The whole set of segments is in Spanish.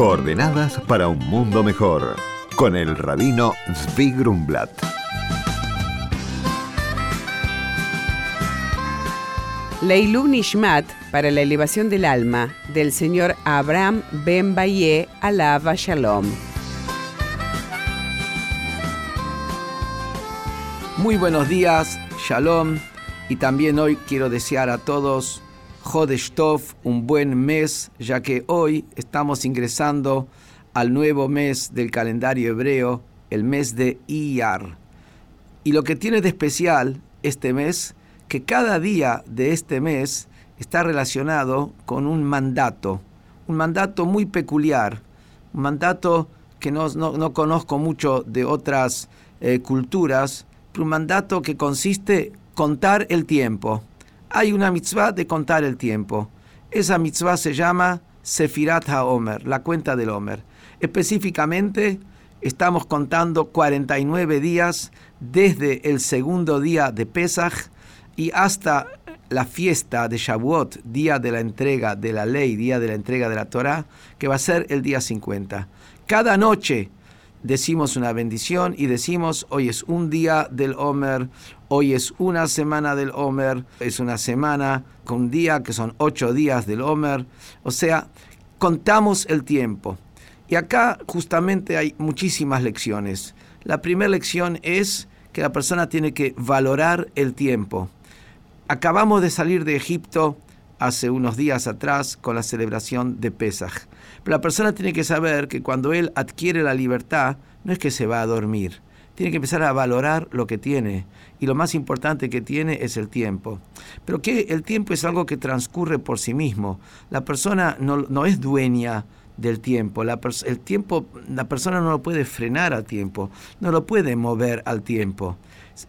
Coordenadas para un mundo mejor. Con el rabino Zvi Grumblat. Leilu Nishmat para la elevación del alma del señor Abraham Ben Baye Alava Shalom. Muy buenos días, Shalom, y también hoy quiero desear a todos Jodesh Tov, un buen mes, ya que hoy estamos ingresando al nuevo mes del calendario hebreo, el mes de Iyar. Y lo que tiene de especial este mes, que cada día de este mes está relacionado con un mandato, un mandato muy peculiar, un mandato que no, no, conozco mucho de otras eh, culturas, un mandato que consiste contar el tiempo. Hay una mitzvah de contar el tiempo. Esa mitzvah se llama Sefirat HaOmer, la cuenta del Omer. Específicamente, estamos contando 49 días desde el segundo día de Pesach y hasta la fiesta de Shavuot, día de la entrega de la ley, día de la entrega de la Torah, que va a ser el día 50. Cada noche decimos una bendición y decimos, hoy es un día del Omer, hoy es una semana del Omer, es una semana con un día que son ocho días del Omer, o sea, contamos el tiempo. Y acá justamente hay muchísimas lecciones. La primera lección es que la persona tiene que valorar el tiempo. Acabamos de salir de Egipto hace unos días atrás con la celebración de Pesach. Pero la persona tiene que saber que cuando él adquiere la libertad, no es que se va a dormir. Tiene que empezar a valorar lo que tiene. Y lo más importante que tiene es el tiempo. Pero que el tiempo es algo que transcurre por sí mismo. La persona no es dueña del tiempo. La el tiempo, la persona no lo puede frenar al tiempo, no lo puede mover al tiempo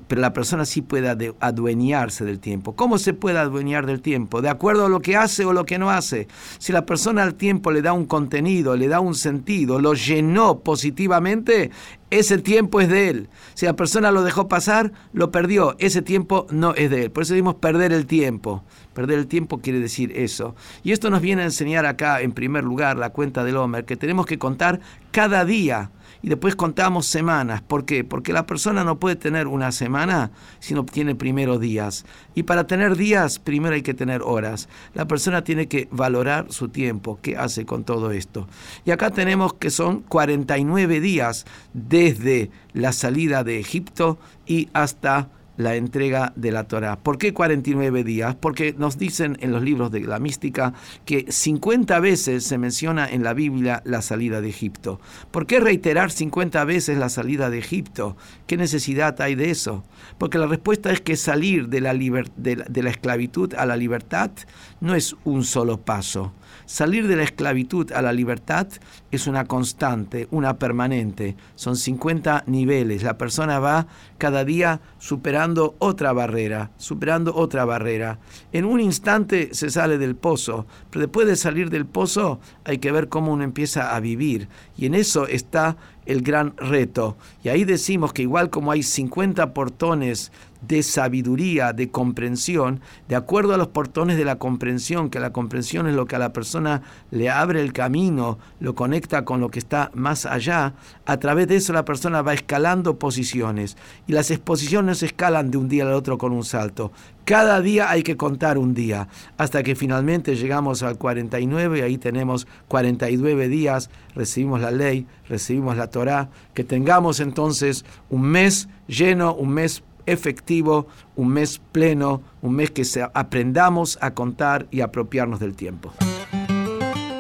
pero la persona sí puede adueñarse del tiempo. ¿Cómo se puede adueñar del tiempo? De acuerdo a lo que hace o lo que no hace. Si la persona al tiempo le da un contenido, le da un sentido, lo llenó positivamente, ese tiempo es de él. Si la persona lo dejó pasar, lo perdió. Ese tiempo no es de él. Por eso decimos perder el tiempo. Perder el tiempo quiere decir eso. Y esto nos viene a enseñar acá, en primer lugar, la cuenta del Homer, que tenemos que contar cada día y después contamos semanas. ¿Por qué? Porque la persona no puede tener una semana si no tiene primero días. Y para tener días, primero hay que tener horas. La persona tiene que valorar su tiempo. ¿Qué hace con todo esto? Y acá tenemos que son 49 días desde la salida de Egipto y hasta la entrega de la Torah. ¿Por qué 49 días? Porque nos dicen en los libros de la mística que 50 veces se menciona en la Biblia la salida de Egipto. ¿Por qué reiterar 50 veces la salida de Egipto? ¿Qué necesidad hay de eso? Porque la respuesta es que salir de la, de la esclavitud a la libertad no es un solo paso. Salir de la esclavitud a la libertad es una constante, una permanente. Son 50 niveles. La persona va cada día superando otra barrera, superando otra barrera. En un instante se sale del pozo, pero después de salir del pozo hay que ver cómo uno empieza a vivir. Y en eso está el gran reto. Y ahí decimos que igual como hay 50 portones de sabiduría, de comprensión, de acuerdo a los portones de la comprensión, que la comprensión es lo que a la persona le abre el camino, lo conecta con lo que está más allá, a través de eso la persona va escalando posiciones. Y las exposiciones se escalan de un día al otro con un salto. Cada día hay que contar un día, hasta que finalmente llegamos al 49 y ahí tenemos 49 días, recibimos la ley, recibimos la Torah, que tengamos entonces un mes lleno, un mes efectivo, un mes pleno, un mes que aprendamos a contar y apropiarnos del tiempo.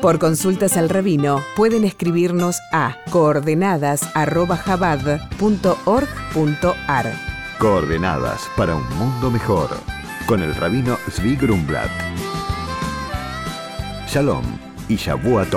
Por consultas al rabino pueden escribirnos a coordenadas@jabad.org.ar. Coordenadas para un mundo mejor con el rabino Zvi Grumblat. Shalom y Shavuot